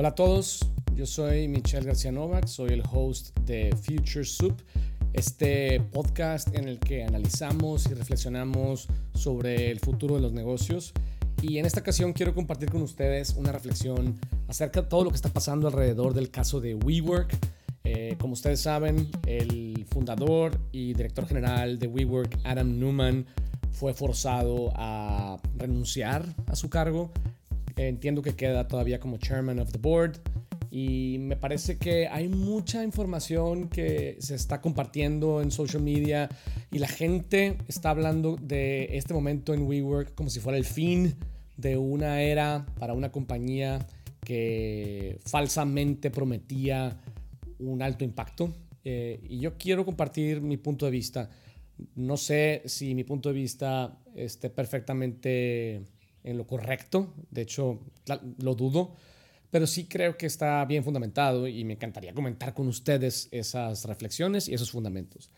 Hola a todos, yo soy Michelle García Novak, soy el host de Future Soup, este podcast en el que analizamos y reflexionamos sobre el futuro de los negocios. Y en esta ocasión quiero compartir con ustedes una reflexión acerca de todo lo que está pasando alrededor del caso de WeWork. Eh, como ustedes saben, el fundador y director general de WeWork, Adam Newman, fue forzado a renunciar a su cargo Entiendo que queda todavía como chairman of the board y me parece que hay mucha información que se está compartiendo en social media y la gente está hablando de este momento en WeWork como si fuera el fin de una era para una compañía que falsamente prometía un alto impacto. Eh, y yo quiero compartir mi punto de vista. No sé si mi punto de vista esté perfectamente en lo correcto, de hecho lo dudo, pero sí creo que está bien fundamentado y me encantaría comentar con ustedes esas reflexiones y esos fundamentos.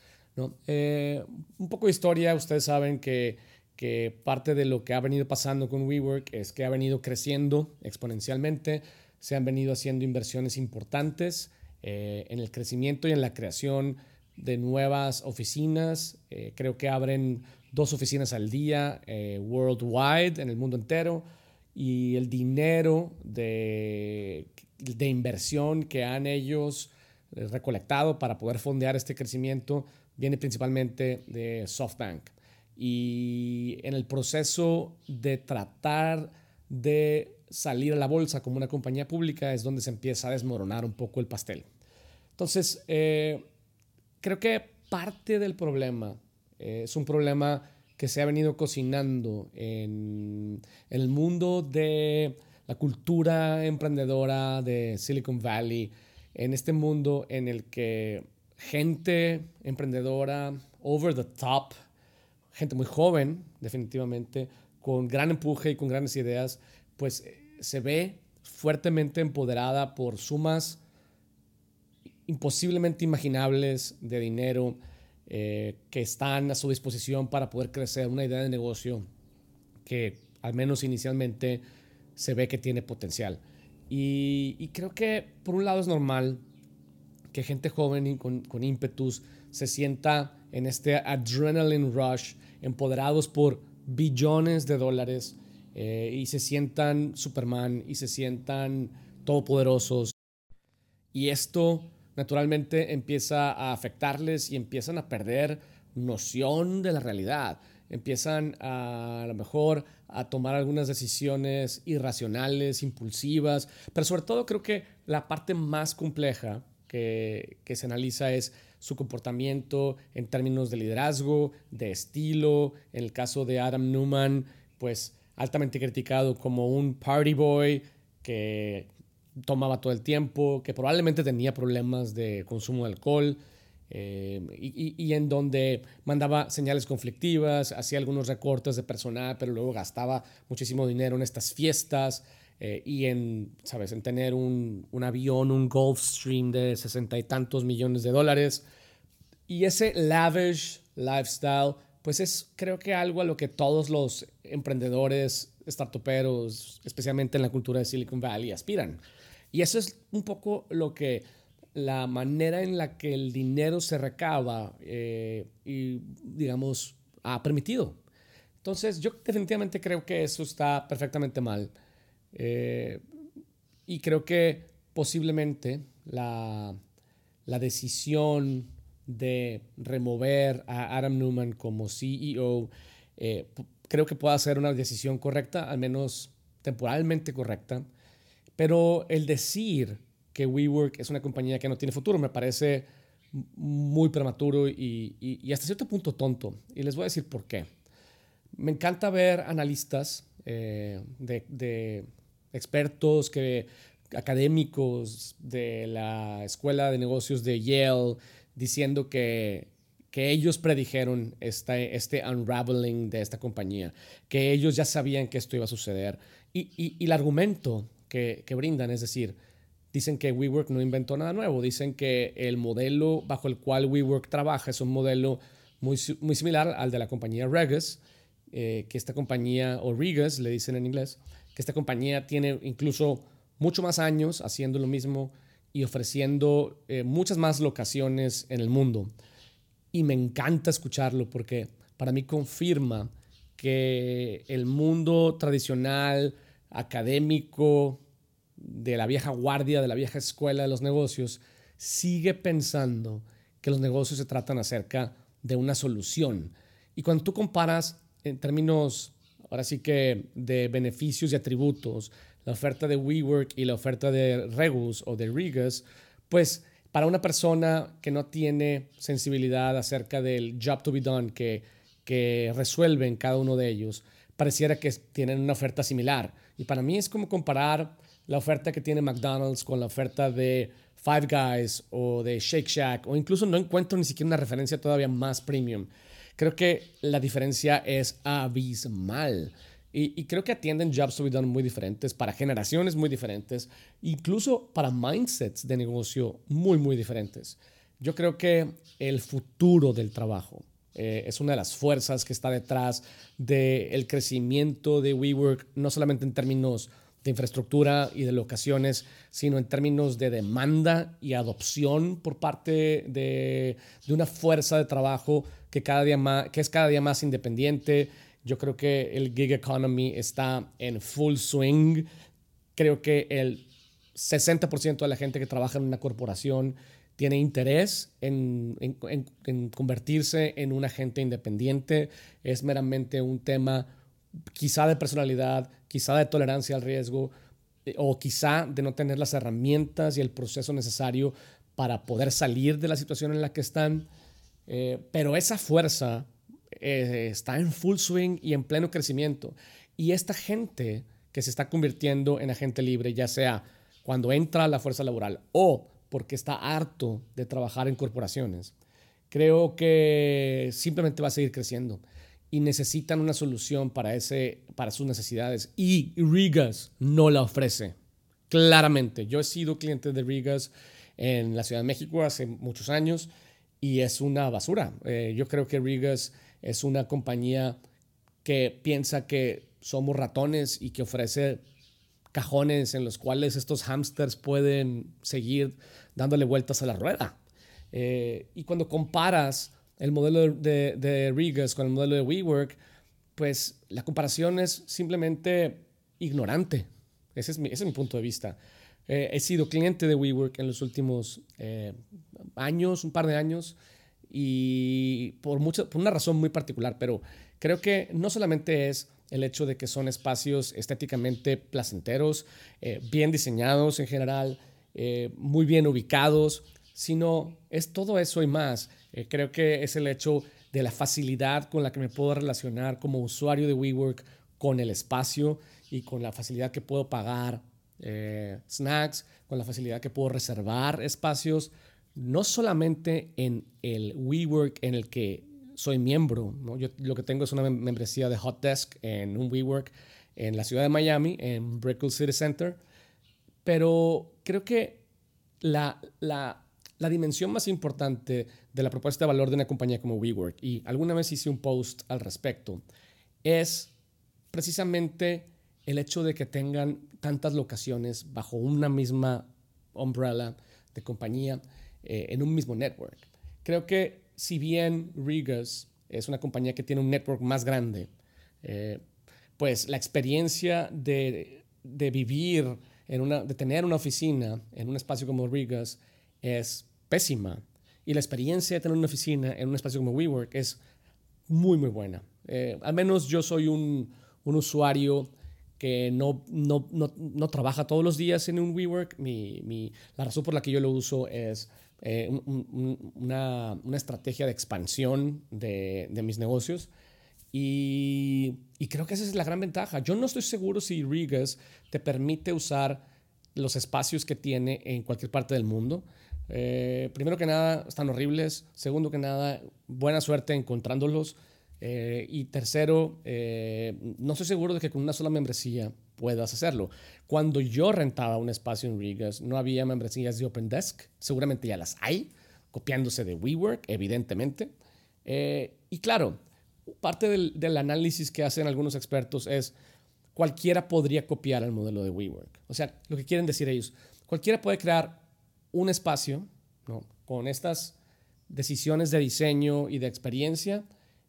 Eh, un poco de historia, ustedes saben que, que parte de lo que ha venido pasando con WeWork es que ha venido creciendo exponencialmente, se han venido haciendo inversiones importantes eh, en el crecimiento y en la creación de nuevas oficinas. Eh, creo que abren dos oficinas al día eh, worldwide, en el mundo entero, y el dinero de, de inversión que han ellos eh, recolectado para poder fondear este crecimiento viene principalmente de SoftBank. Y en el proceso de tratar de salir a la bolsa como una compañía pública es donde se empieza a desmoronar un poco el pastel. Entonces, eh, creo que parte del problema eh, es un problema que se ha venido cocinando en, el mundo de la cultura emprendedora de Silicon Valley, en este mundo en el que gente emprendedora, over the top, gente muy joven, definitivamente, con gran empuje y con grandes ideas, pues se ve fuertemente empoderada por sumas imposiblemente imaginables de dinero, eh, que están a su disposición para poder crecer una idea de negocio que al menos inicialmente se ve que tiene potencial. Y, creo que por un lado es normal que gente joven y con, ímpetus se sienta en este adrenaline rush, empoderados por billones de dólares eh, y se sientan Superman y se sientan todopoderosos. Y esto naturalmente empieza a afectarles y empiezan a perder noción de la realidad. Empiezan a, lo mejor a tomar algunas decisiones irracionales, impulsivas, pero sobre todo creo que la parte más compleja que, que se analiza es su comportamiento en términos de liderazgo, de estilo. En el caso de Adam Newman, pues altamente criticado como un party boy que tomaba todo el tiempo, que probablemente tenía problemas de consumo de alcohol eh, y, en donde mandaba señales conflictivas, hacía algunos recortes de personal, pero luego gastaba muchísimo dinero en estas fiestas eh, y en, ¿sabes?, en tener un, un avión, un Gulfstream de sesenta y tantos millones de dólares. Y ese lavish lifestyle, pues es creo que algo a lo que todos los emprendedores, startuperos, especialmente en la cultura de Silicon Valley, aspiran. Y eso es un poco lo que la manera en la que el dinero se recaba eh, y, digamos, ha permitido. Entonces, yo definitivamente creo que eso está perfectamente mal. Eh, y creo que posiblemente la, la decisión de remover a Adam Newman como CEO, eh, creo que pueda ser una decisión correcta, al menos temporalmente correcta. Pero el decir que WeWork es una compañía que no tiene futuro me parece muy prematuro y, hasta cierto punto tonto. Y les voy a decir por qué. Me encanta ver analistas eh, de, expertos, que, académicos de la Escuela de Negocios de Yale diciendo que, que ellos predijeron este, este unraveling de esta compañía, que ellos ya sabían que esto iba a suceder. Y, y el argumento que, brindan. Es decir, dicen que WeWork no inventó nada nuevo. Dicen que el modelo bajo el cual WeWork trabaja es un modelo muy, muy similar al de la compañía Regus, eh, que esta compañía, o Regus le dicen en inglés, que esta compañía tiene incluso mucho más años haciendo lo mismo y ofreciendo eh, muchas más locaciones en el mundo. Y me encanta escucharlo porque para mí confirma que el mundo tradicional, académico, de la vieja guardia, de la vieja escuela de los negocios, sigue pensando que los negocios se tratan acerca de una solución. Y cuando tú comparas en términos, ahora sí que de beneficios y atributos, la oferta de WeWork y la oferta de Regus o de Regus, pues para una persona que no tiene sensibilidad acerca del job to be done que, que resuelven cada uno de ellos, pareciera que tienen una oferta similar. Y para mí es como comparar la oferta que tiene McDonald's con la oferta de Five Guys o de Shake Shack, o incluso no encuentro ni siquiera una referencia todavía más premium. Creo que la diferencia es abismal. Y, creo que atienden jobs to be done muy diferentes, para generaciones muy diferentes, incluso para mindsets de negocio muy, muy diferentes. Yo creo que el futuro del trabajo eh, es una de las fuerzas que está detrás del crecimiento de WeWork, no solamente en términos de infraestructura y de locaciones, sino en términos de demanda y adopción por parte de, una fuerza de trabajo que, cada día más, que es cada día más independiente. Yo creo que el gig economy está en full swing. Creo que el 60% de la gente que trabaja en una corporación tiene interés en, en convertirse en un agente independiente. Es meramente un tema quizá de personalidad, quizá de tolerancia al riesgo, eh, o quizá de no tener las herramientas y el proceso necesario para poder salir de la situación en la que están. Eh, pero esa fuerza eh, está en full swing y en pleno crecimiento. Y esta gente que se está convirtiendo en agente libre, ya sea cuando entra a la fuerza laboral o porque está harto de trabajar en corporaciones, creo que simplemente va a seguir creciendo y necesitan una solución para, ese, para sus necesidades. Y Rigas no la ofrece. Claramente, yo he sido cliente de Rigas en la Ciudad de México hace muchos años y es una basura. Eh, yo creo que Rigas es una compañía que piensa que somos ratones y que ofrece cajones en los cuales estos hamsters pueden seguir dándole vueltas a la rueda. Eh, y cuando comparas el modelo de, de Rigas con el modelo de WeWork, pues la comparación es simplemente ignorante. Ese es mi, ese es mi punto de vista. Eh, he sido cliente de WeWork en los últimos eh, años, un par de años, y por, mucha, por una razón muy particular, pero creo que no solamente es el hecho de que son espacios estéticamente placenteros, eh, bien diseñados en general, muy bien ubicados, sino es todo eso y más. Eh, creo que es el hecho de la facilidad con la que me puedo relacionar como usuario de WeWork con el espacio y con la facilidad que puedo pagar eh, snacks, con la facilidad que puedo reservar espacios, no solamente en el WeWork en el que soy miembro, yo lo que tengo es una membresía de Hot Desk en un WeWork en la ciudad de Miami, en Brickell City Center, pero creo que la, la la dimensión más importante de la propuesta de valor de una compañía como WeWork, y alguna vez hice un post al respecto, es precisamente el hecho de que tengan tantas locaciones bajo una misma umbrella de compañía eh, en un mismo network. Creo que si bien Regas es una compañía que tiene un network más grande, eh, pues la experiencia de, de vivir en una, de tener una oficina en un espacio como Regas es pésima. Y la experiencia de tener una oficina en un espacio como WeWork es muy, muy buena. Eh, al menos yo soy un, un usuario que no, no, no, no, trabaja todos los días en un WeWork. Mi, mi, la razón por la que yo lo uso es eh, una, una, estrategia de expansión de, de mis negocios. Y, y, creo que esa es la gran ventaja. Yo no estoy seguro si Regas te permite usar los espacios que tiene en cualquier parte del mundo. Eh, primero que nada, están horribles. Segundo que nada, buena suerte encontrándolos. Eh, y tercero, eh, no estoy seguro de que con una sola membresía puedas hacerlo. Cuando yo rentaba un espacio en Rigas, no había membresías de Open Desk. Seguramente ya las hay, copiándose de WeWork, evidentemente. y claro, parte del, del análisis que hacen algunos expertos es, cualquiera podría copiar el modelo de WeWork. O sea, lo que quieren decir ellos, cualquiera puede crear un espacio con estas decisiones de diseño y de experiencia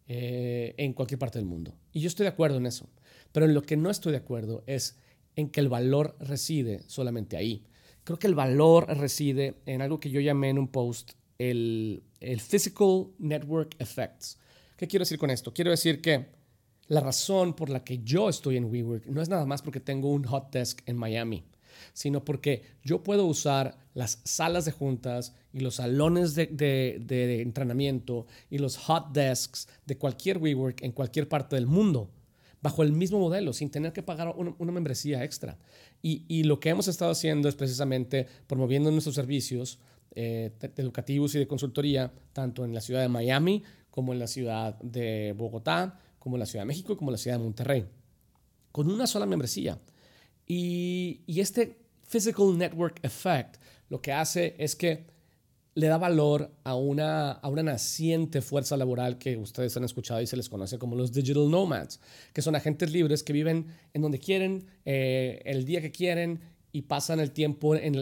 eh, en cualquier parte del mundo. Y yo estoy de acuerdo en eso. Pero en lo que no estoy de acuerdo es en que el valor reside solamente ahí. Creo que el valor reside en algo que yo llamé en un post el, el Physical Network Effects. ¿Qué quiero decir con esto? Quiero decir que la razón por la que yo estoy en WeWork no es nada más porque tengo un hot desk en Miami, sino porque yo puedo usar las salas de juntas y los salones de, entrenamiento y los hot desks de cualquier WeWork en cualquier parte del mundo bajo el mismo modelo, sin tener que pagar una, membresía extra. Y, lo que hemos estado haciendo es precisamente promoviendo nuestros servicios eh, educativos y de consultoría, tanto en la ciudad de Miami como en la ciudad de Bogotá, como en la Ciudad de México como en la ciudad de Monterrey, con una sola membresía. Y, este Physical Network Effect lo que hace es que le da valor a una, a una naciente fuerza laboral que ustedes han escuchado y se les conoce como los digital nomads, que son agentes libres que viven en donde quieren, eh, el día que quieren y pasan el tiempo en,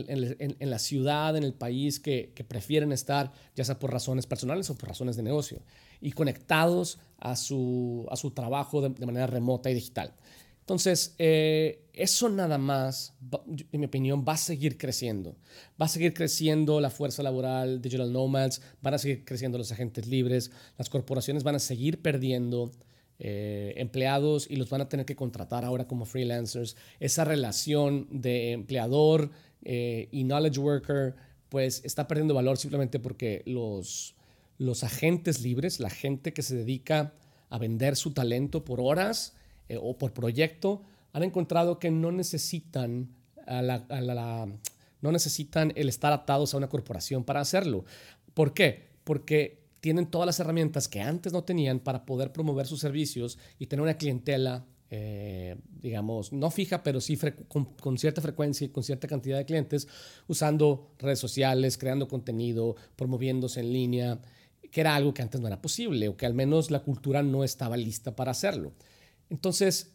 la ciudad, en el país que, prefieren estar, ya sea por razones personales o por razones de negocio, y conectados a su, a su trabajo de manera remota y digital. Entonces, eh, eso nada más, en mi opinión, va a seguir creciendo. Va a seguir creciendo la fuerza laboral, digital nomads, van a seguir creciendo los agentes libres, las corporaciones van a seguir perdiendo eh, empleados y los van a tener que contratar ahora como freelancers. Esa relación de empleador eh, y knowledge worker, pues está perdiendo valor simplemente porque los, los agentes libres, la gente que se dedica a vender su talento por horas, eh, o por proyecto, han encontrado que no necesitan, no necesitan el estar atados a una corporación para hacerlo. ¿Por qué? Porque tienen todas las herramientas que antes no tenían para poder promover sus servicios y tener una clientela, eh, digamos, no fija, pero sí con, con, cierta frecuencia y con cierta cantidad de clientes, usando redes sociales, creando contenido, promoviéndose en línea, que era algo que antes no era posible o que al menos la cultura no estaba lista para hacerlo. Entonces,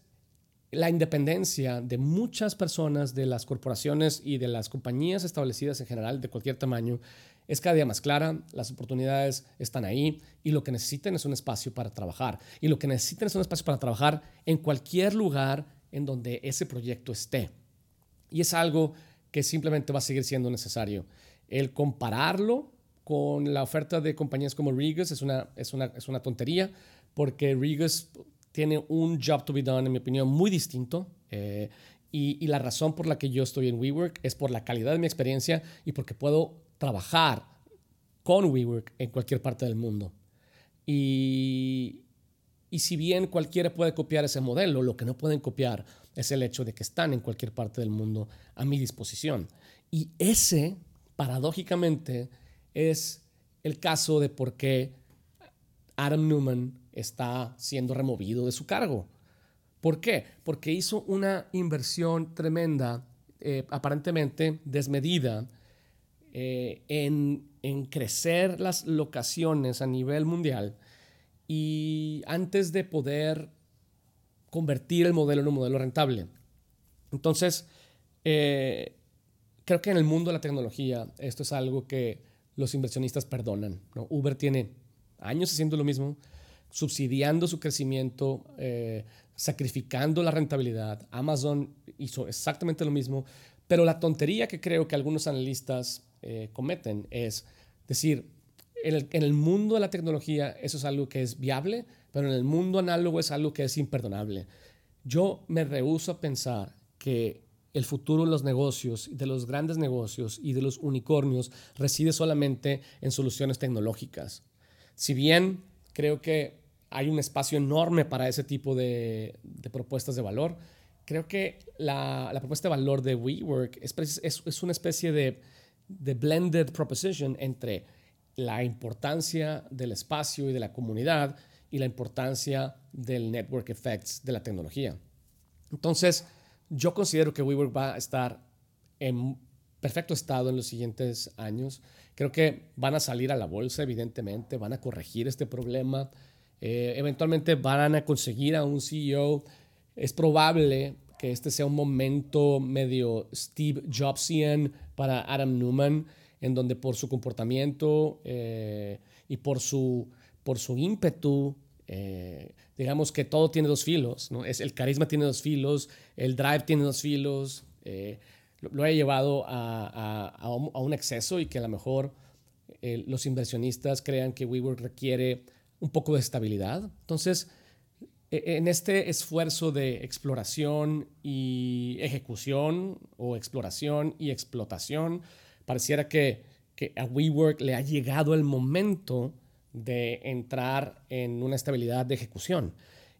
la independencia de muchas personas, de las corporaciones y de las compañías establecidas en general de cualquier tamaño, es cada día más clara, las oportunidades están ahí y lo que necesitan es un espacio para trabajar. Y lo que necesitan es un espacio para trabajar en cualquier lugar en donde ese proyecto esté. Y es algo que simplemente va a seguir siendo necesario. El compararlo con la oferta de compañías como Regus es una, es una, es una tontería, porque Regus tiene un job to be done, en mi opinión, muy distinto. Eh, y, la razón por la que yo estoy en WeWork es por la calidad de mi experiencia y porque puedo trabajar con WeWork en cualquier parte del mundo. Y, y si bien cualquiera puede copiar ese modelo, lo que no pueden copiar es el hecho de que están en cualquier parte del mundo a mi disposición. Y ese, paradójicamente, es el caso de por qué Adam Newman está siendo removido de su cargo. ¿Por qué? Porque hizo una inversión tremenda, eh, aparentemente desmedida, eh, en, en crecer las locaciones a nivel mundial y antes de poder convertir el modelo en un modelo rentable. Entonces, eh, creo que en el mundo de la tecnología esto es algo que los inversionistas perdonan. Uber tiene años haciendo lo mismo, subsidiando su crecimiento, eh, sacrificando la rentabilidad. Amazon hizo exactamente lo mismo, pero la tontería que creo que algunos analistas eh, cometen es decir, en el, en el, mundo de la tecnología eso es algo que es viable, pero en el mundo análogo es algo que es imperdonable. Yo me rehúso a pensar que el futuro de los negocios, de los grandes negocios y de los unicornios reside solamente en soluciones tecnológicas. Si bien creo que hay un espacio enorme para ese tipo de, propuestas de valor. Creo que la, propuesta de valor de WeWork es, es, una especie de, de, blended proposition entre la importancia del espacio y de la comunidad y la importancia del network effects de la tecnología. Entonces, yo considero que WeWork va a estar en perfecto estado en los siguientes años. Creo que van a salir a la bolsa, evidentemente, van a corregir este problema. Eh, eventualmente van a conseguir a un CEO es probable que este sea un momento medio Steve Jobsian para Adam Newman, en donde por su comportamiento eh, y por su, por su ímpetu, eh, digamos que todo tiene dos filos, ¿no? Es, el carisma tiene dos filos, el drive tiene dos filos, eh, lo, ha llevado a, un, exceso y que a lo mejor los inversionistas crean que WeWork requiere un poco de estabilidad. Entonces, e, en este esfuerzo de exploración y ejecución o exploración y explotación, pareciera que, que a WeWork le ha llegado el momento de entrar en una estabilidad de ejecución.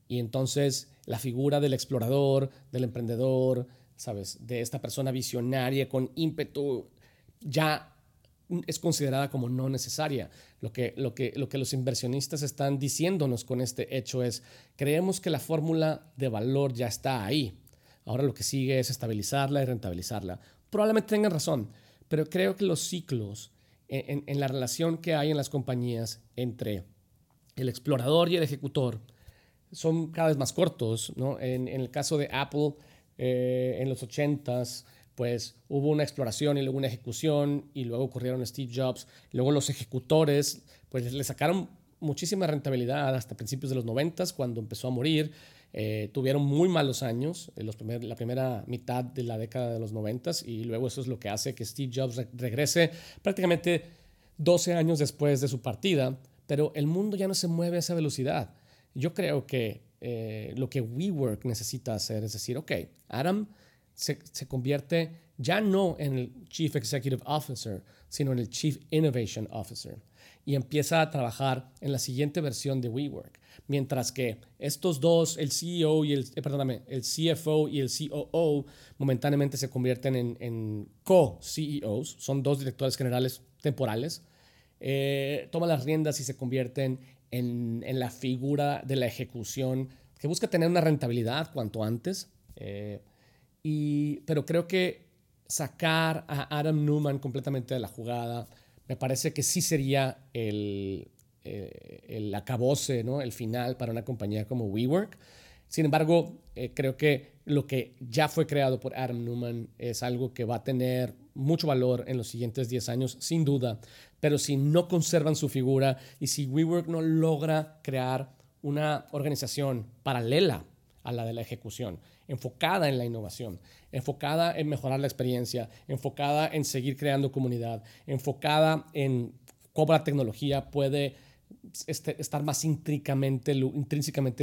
Y entonces la figura del explorador, del emprendedor, ¿sabes? De esta persona visionaria con ímpetu, ya es considerada como no necesaria. Lo que, lo, que, lo que los inversionistas están diciéndonos con este hecho es, creemos que la fórmula de valor ya está ahí. Ahora lo que sigue es estabilizarla y rentabilizarla. Probablemente tengan razón, pero creo que los ciclos en, la relación que hay en las compañías entre el explorador y el ejecutor son cada vez más cortos. ¿no? En el caso de Apple, eh, en los 80s, pues hubo una exploración y luego una ejecución y luego ocurrieron Steve Jobs. Luego los ejecutores, pues le sacaron muchísima rentabilidad hasta principios de los 90 cuando empezó a morir. Eh, tuvieron muy malos años, en los primer, la primera mitad de la década de los 90 y luego eso es lo que hace que Steve Jobs regrese prácticamente 12 años después de su partida, pero el mundo ya no se mueve a esa velocidad. Yo creo que eh, lo que WeWork necesita hacer es decir, ok, Adam se, convierte ya no en el Chief Executive Officer, sino en el Chief Innovation Officer y empieza a trabajar en la siguiente versión de WeWork. Mientras que estos dos, el CEO y el, eh, perdóname, el CFO y el COO, momentáneamente se convierten en, en co-CEOs, son dos directores generales temporales, eh, toman las riendas y se convierten en, en, la figura de la ejecución que busca tener una rentabilidad cuanto antes. Eh, y, pero creo que sacar a Adam Newman completamente de la jugada, me parece que sí sería el, eh, el acabose, ¿no? el final para una compañía como WeWork. Sin embargo, eh, creo que lo que ya fue creado por Adam Newman es algo que va a tener mucho valor en los siguientes 10 años, sin duda. Pero si no conservan su figura y si WeWork no logra crear una organización paralela a la de la ejecución, enfocada en la innovación, enfocada en mejorar la experiencia, enfocada en seguir creando comunidad, enfocada en cómo la tecnología puede este, estar más intrínsecamente,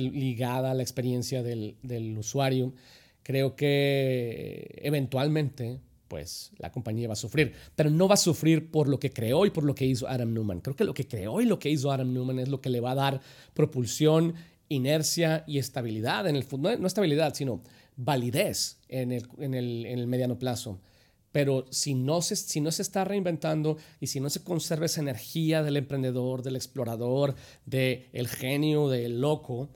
ligada a la experiencia del usuario. Creo que eventualmente pues la compañía va a sufrir. Pero no va a sufrir por lo que creó y por lo que hizo Adam Newman. Creo que lo que creó y lo que hizo Adam Newman es lo que le va a dar propulsión inercia y estabilidad en el fútbol. No estabilidad, sino validez en el, en el, mediano plazo. Pero si no, se, si no se está reinventando y si no se conserva esa energía del emprendedor, del explorador, del genio, del loco,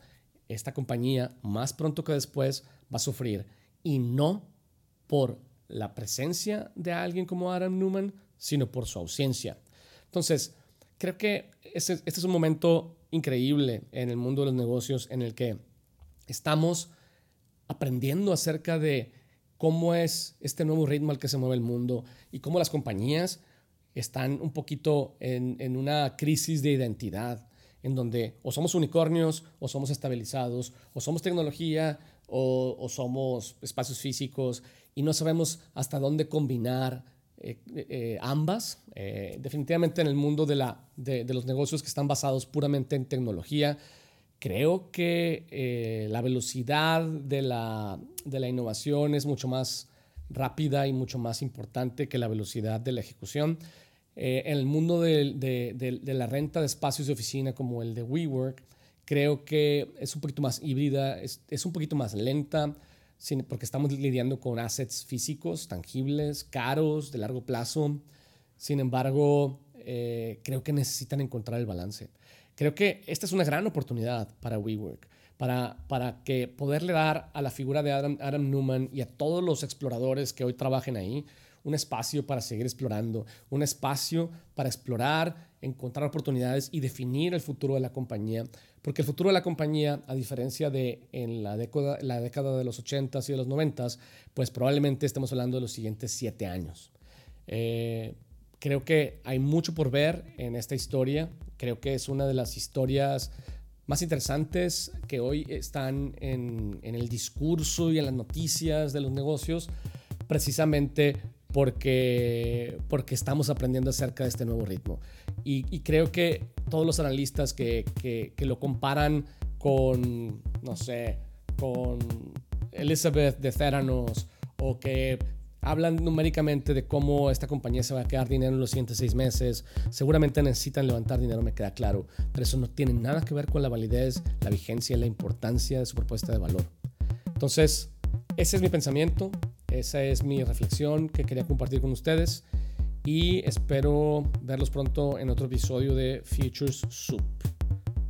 esta compañía más pronto que después va a sufrir. Y no por la presencia de alguien como Adam Newman, sino por su ausencia. Entonces, creo que este, es un momento increíble en el mundo de los negocios en el que estamos aprendiendo acerca de cómo es este nuevo ritmo al que se mueve el mundo y cómo las compañías están un poquito en, una crisis de identidad, en donde o somos unicornios o somos estabilizados, o somos tecnología o somos espacios físicos y no sabemos hasta dónde combinar eh, eh, ambas. Eh, definitivamente en el mundo de, la, de, los negocios que están basados puramente en tecnología, creo que la velocidad de la, de la innovación es mucho más rápida y mucho más importante que la velocidad de la ejecución. en el mundo de, de, de, la renta de espacios de oficina como el de WeWork, creo que es un poquito más híbrida, es, es un poquito más lenta porque estamos lidiando con assets físicos, tangibles, caros, de largo plazo. Sin embargo, eh, creo que necesitan encontrar el balance. Creo que esta es una gran oportunidad para WeWork, para, para que poderle dar a la figura de Adam, Adam Newman y a todos los exploradores que hoy trabajen ahí un espacio para seguir explorando, un espacio para explorar, encontrar oportunidades y definir el futuro de la compañía Porque el futuro de la compañía, a diferencia de en la década, la década de los 80s y de los 90s, pues probablemente estemos hablando de los siguientes siete años. Eh, creo que hay mucho por ver en esta historia. Creo que es una de las historias más interesantes que hoy están en, en el discurso y en las noticias de los negocios, precisamente porque, porque estamos aprendiendo acerca de este nuevo ritmo. Y, creo que todos los analistas que, que, lo comparan con, no sé, con Elizabeth de Theranos o que hablan numéricamente de cómo esta compañía se va a quedar dinero en los siguientes seis meses. Seguramente necesitan levantar dinero, me queda claro, pero eso no tiene nada que ver con la validez, la vigencia y la importancia de su propuesta de valor. Entonces, ese es mi pensamiento. Esa es mi reflexión que quería compartir con ustedes y espero verlos pronto en otro episodio de Futures Soup.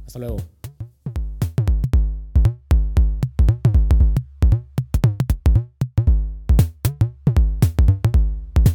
Hasta luego.